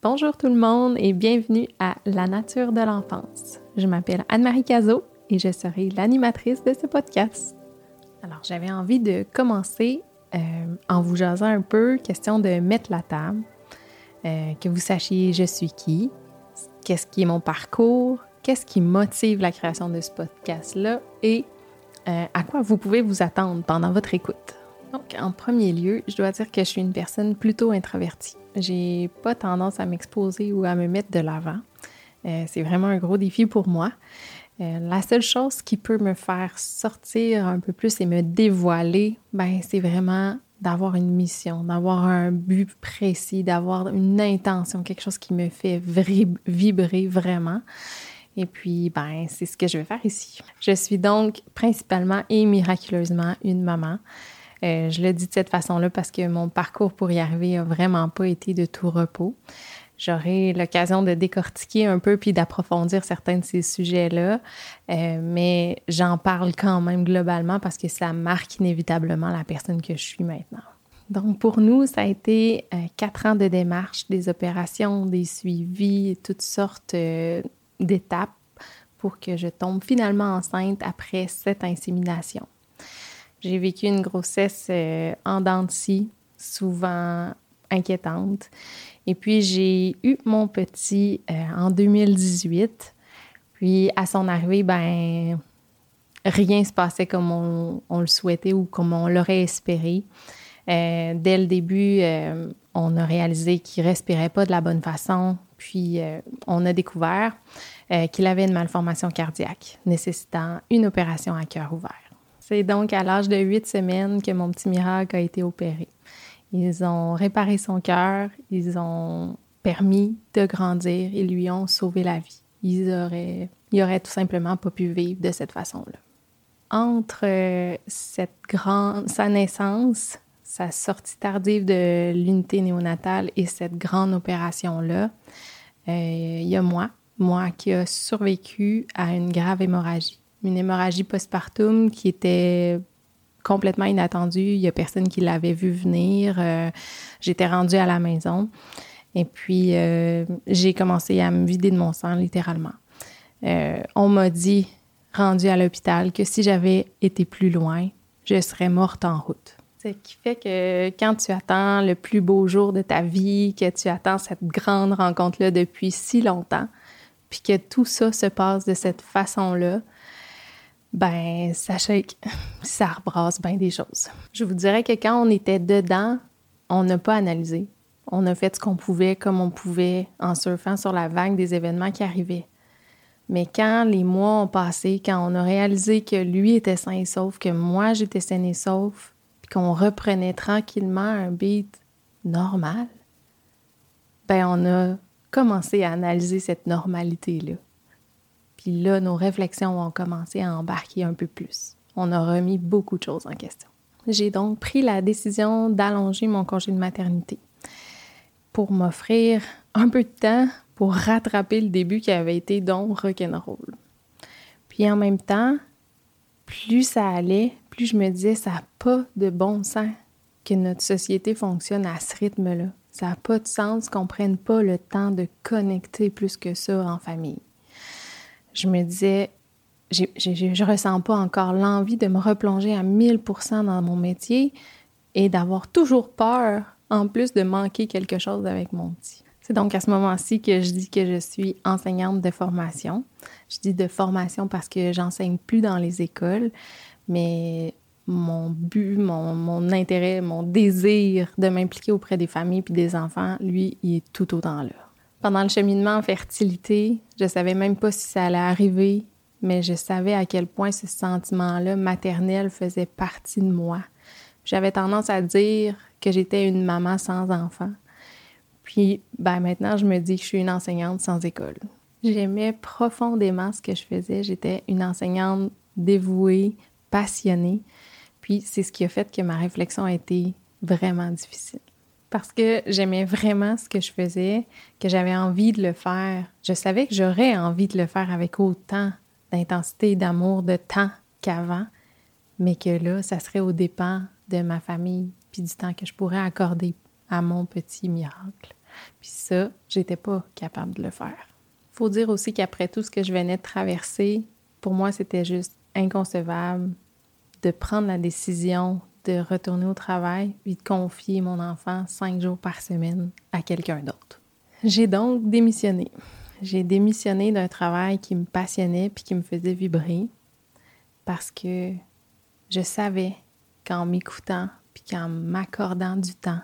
Bonjour tout le monde et bienvenue à La nature de l'enfance. Je m'appelle Anne-Marie Cazot et je serai l'animatrice de ce podcast. Alors, j'avais envie de commencer euh, en vous jasant un peu, question de mettre la table, euh, que vous sachiez je suis qui, qu'est-ce qui est mon parcours, qu'est-ce qui motive la création de ce podcast-là et euh, à quoi vous pouvez vous attendre pendant votre écoute. Donc, en premier lieu, je dois dire que je suis une personne plutôt introvertie. J'ai pas tendance à m'exposer ou à me mettre de l'avant. Euh, c'est vraiment un gros défi pour moi. Euh, la seule chose qui peut me faire sortir un peu plus et me dévoiler, ben, c'est vraiment d'avoir une mission, d'avoir un but précis, d'avoir une intention, quelque chose qui me fait vibrer vraiment. Et puis, ben, c'est ce que je vais faire ici. Je suis donc principalement et miraculeusement une maman. Euh, je le dis de cette façon-là parce que mon parcours pour y arriver a vraiment pas été de tout repos. J'aurai l'occasion de décortiquer un peu puis d'approfondir certains de ces sujets-là, euh, mais j'en parle quand même globalement parce que ça marque inévitablement la personne que je suis maintenant. Donc pour nous, ça a été euh, quatre ans de démarche, des opérations, des suivis, toutes sortes d'étapes pour que je tombe finalement enceinte après cette insémination. J'ai vécu une grossesse euh, en dents souvent inquiétante. Et puis, j'ai eu mon petit euh, en 2018. Puis, à son arrivée, ben, rien se passait comme on, le souhaitait ou comme on l'aurait espéré. Euh, dès le début, on a réalisé qu'il respirait pas de la bonne façon. Puis, on a découvert qu'il avait une malformation cardiaque nécessitant une opération à cœur ouvert. C'est donc à l'âge de huit semaines que mon petit miracle a été opéré. Ils ont réparé son cœur, ils ont permis de grandir, ils lui ont sauvé la vie. Ils auraient, il aurait tout simplement pas pu vivre de cette façon-là. Entre euh, cette grande, sa naissance, sa sortie tardive de l'unité néonatale et cette grande opération-là, euh, il y a moi, moi qui a survécu à une grave hémorragie une hémorragie postpartum qui était complètement inattendue. Il n'y a personne qui l'avait vu venir. Euh, j'étais rendue à la maison. Et puis, euh, j'ai commencé à me vider de mon sang, littéralement. Euh, on m'a dit, rendue à l'hôpital, que si j'avais été plus loin, je serais morte en route. Ce qui fait que quand tu attends le plus beau jour de ta vie, que tu attends cette grande rencontre-là depuis si longtemps, puis que tout ça se passe de cette façon-là, ben sachez que ça rebrasse bien des choses. Je vous dirais que quand on était dedans, on n'a pas analysé. On a fait ce qu'on pouvait comme on pouvait en surfant sur la vague des événements qui arrivaient. Mais quand les mois ont passé, quand on a réalisé que lui était sain et sauf, que moi j'étais saine et sauf, puis qu'on reprenait tranquillement un beat normal, ben on a commencé à analyser cette normalité-là. Puis là, nos réflexions ont commencé à embarquer un peu plus. On a remis beaucoup de choses en question. J'ai donc pris la décision d'allonger mon congé de maternité pour m'offrir un peu de temps pour rattraper le début qui avait été donc rock'n'roll. Puis en même temps, plus ça allait, plus je me disais, ça n'a pas de bon sens que notre société fonctionne à ce rythme-là. Ça n'a pas de sens qu'on prenne pas le temps de connecter plus que ça en famille je me disais, je ne ressens pas encore l'envie de me replonger à 1000% dans mon métier et d'avoir toujours peur, en plus de manquer quelque chose avec mon petit. C'est donc à ce moment-ci que je dis que je suis enseignante de formation. Je dis de formation parce que j'enseigne plus dans les écoles, mais mon but, mon, mon intérêt, mon désir de m'impliquer auprès des familles puis des enfants, lui, il est tout autant là. Pendant le cheminement en fertilité, je savais même pas si ça allait arriver, mais je savais à quel point ce sentiment-là maternel faisait partie de moi. J'avais tendance à dire que j'étais une maman sans enfant. Puis, ben maintenant, je me dis que je suis une enseignante sans école. J'aimais profondément ce que je faisais. J'étais une enseignante dévouée, passionnée. Puis, c'est ce qui a fait que ma réflexion a été vraiment difficile parce que j'aimais vraiment ce que je faisais, que j'avais envie de le faire. Je savais que j'aurais envie de le faire avec autant d'intensité, d'amour, de temps qu'avant, mais que là, ça serait au dépens de ma famille puis du temps que je pourrais accorder à mon petit miracle. Puis ça, j'étais pas capable de le faire. Faut dire aussi qu'après tout ce que je venais de traverser, pour moi, c'était juste inconcevable de prendre la décision de retourner au travail puis de confier mon enfant cinq jours par semaine à quelqu'un d'autre. J'ai donc démissionné. J'ai démissionné d'un travail qui me passionnait puis qui me faisait vibrer parce que je savais qu'en m'écoutant puis qu'en m'accordant du temps,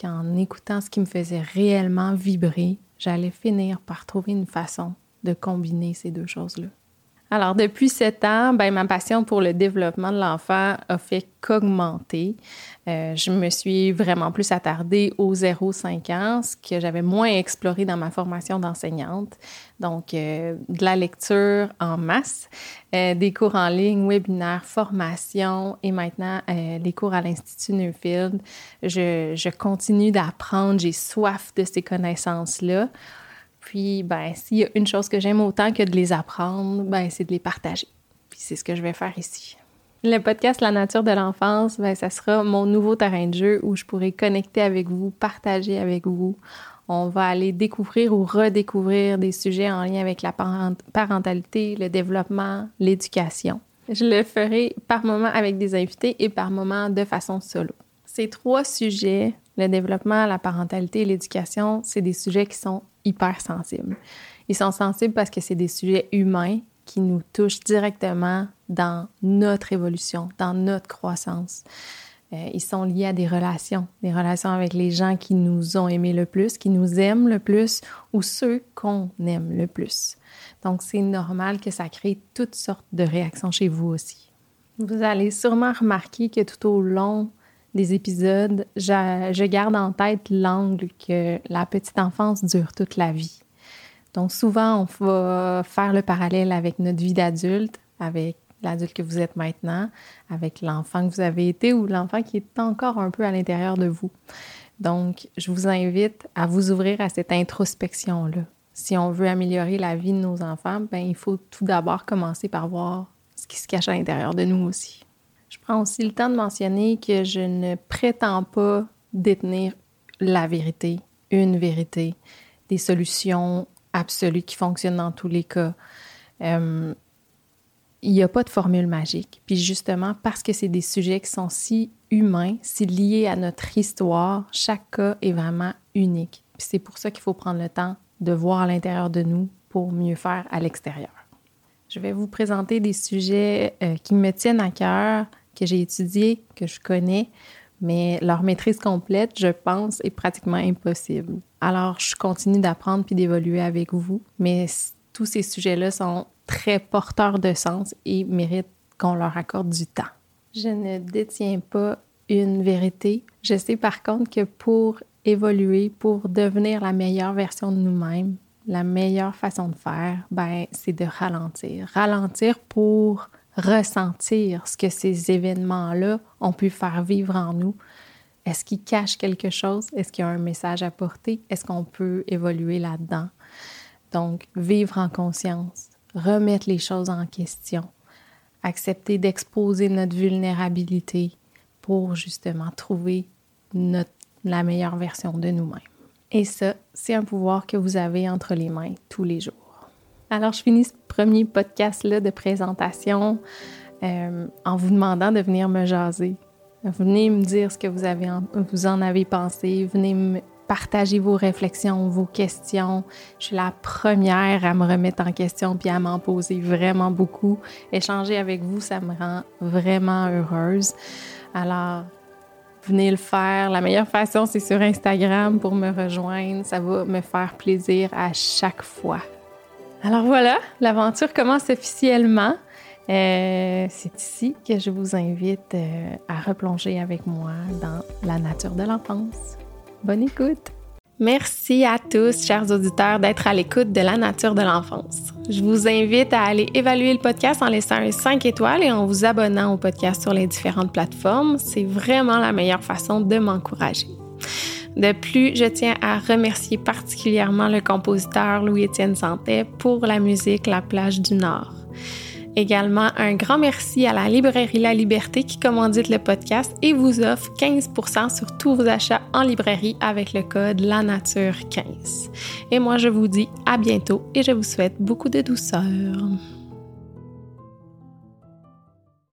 qu'en écoutant ce qui me faisait réellement vibrer, j'allais finir par trouver une façon de combiner ces deux choses-là. Alors, depuis sept ans, ben, ma passion pour le développement de l'enfant a fait qu'augmenter. Euh, je me suis vraiment plus attardée aux 0-5 ans, ce que j'avais moins exploré dans ma formation d'enseignante. Donc, euh, de la lecture en masse, euh, des cours en ligne, webinaires, formations et maintenant les cours à l'Institut Newfield. Je, je continue d'apprendre, j'ai soif de ces connaissances-là. Puis, ben, s'il y a une chose que j'aime autant que de les apprendre, ben, c'est de les partager. Puis c'est ce que je vais faire ici. Le podcast La nature de l'enfance, ben, ça sera mon nouveau terrain de jeu où je pourrai connecter avec vous, partager avec vous. On va aller découvrir ou redécouvrir des sujets en lien avec la parentalité, le développement, l'éducation. Je le ferai par moment avec des invités et par moment de façon solo. Ces trois sujets, le développement, la parentalité et l'éducation, c'est des sujets qui sont hyper sensibles. Ils sont sensibles parce que c'est des sujets humains qui nous touchent directement dans notre évolution, dans notre croissance. Euh, ils sont liés à des relations, des relations avec les gens qui nous ont aimés le plus, qui nous aiment le plus ou ceux qu'on aime le plus. Donc, c'est normal que ça crée toutes sortes de réactions chez vous aussi. Vous allez sûrement remarquer que tout au long des épisodes, je, garde en tête l'angle que la petite enfance dure toute la vie. Donc souvent, on va faire le parallèle avec notre vie d'adulte, avec l'adulte que vous êtes maintenant, avec l'enfant que vous avez été ou l'enfant qui est encore un peu à l'intérieur de vous. Donc, je vous invite à vous ouvrir à cette introspection-là. Si on veut améliorer la vie de nos enfants, ben, il faut tout d'abord commencer par voir ce qui se cache à l'intérieur de nous aussi. Je prends aussi le temps de mentionner que je ne prétends pas détenir la vérité, une vérité, des solutions absolues qui fonctionnent dans tous les cas. Euh, il n'y a pas de formule magique. Puis justement, parce que c'est des sujets qui sont si humains, si liés à notre histoire, chaque cas est vraiment unique. Puis c'est pour ça qu'il faut prendre le temps de voir à l'intérieur de nous pour mieux faire à l'extérieur. Je vais vous présenter des sujets euh, qui me tiennent à cœur, que j'ai étudié, que je connais, mais leur maîtrise complète, je pense, est pratiquement impossible. Alors, je continue d'apprendre puis d'évoluer avec vous, mais tous ces sujets-là sont très porteurs de sens et méritent qu'on leur accorde du temps. Je ne détiens pas une vérité. Je sais par contre que pour évoluer, pour devenir la meilleure version de nous-mêmes, la meilleure façon de faire, ben, c'est de ralentir. Ralentir pour ressentir ce que ces événements-là ont pu faire vivre en nous. Est-ce qu'ils cachent quelque chose? Est-ce qu'il y a un message à porter? Est-ce qu'on peut évoluer là-dedans? Donc, vivre en conscience, remettre les choses en question, accepter d'exposer notre vulnérabilité pour justement trouver la meilleure version de nous-mêmes. Et ça, c'est un pouvoir que vous avez entre les mains tous les jours. Alors, je finis ce premier podcast-là de présentation euh, en vous demandant de venir me jaser. Venez me dire ce que vous, avez en, vous en avez pensé. Venez me partager vos réflexions, vos questions. Je suis la première à me remettre en question puis à m'en poser vraiment beaucoup. Échanger avec vous, ça me rend vraiment heureuse. Alors, venez le faire. La meilleure façon, c'est sur Instagram pour me rejoindre. Ça va me faire plaisir à chaque fois. Alors voilà, l'aventure commence officiellement. Euh, c'est ici que je vous invite euh, à replonger avec moi dans la nature de l'enfance. Bonne écoute! Merci à tous, chers auditeurs, d'être à l'écoute de la nature de l'enfance. Je vous invite à aller évaluer le podcast en laissant un 5 étoiles et en vous abonnant au podcast sur les différentes plateformes. C'est vraiment la meilleure façon de m'encourager. De plus, je tiens à remercier particulièrement le compositeur Louis-Étienne Santé pour la musique La plage du Nord. Également, un grand merci à la librairie La Liberté qui commandite le podcast et vous offre 15% sur tous vos achats en librairie avec le code La Nature 15. Et moi, je vous dis à bientôt et je vous souhaite beaucoup de douceur.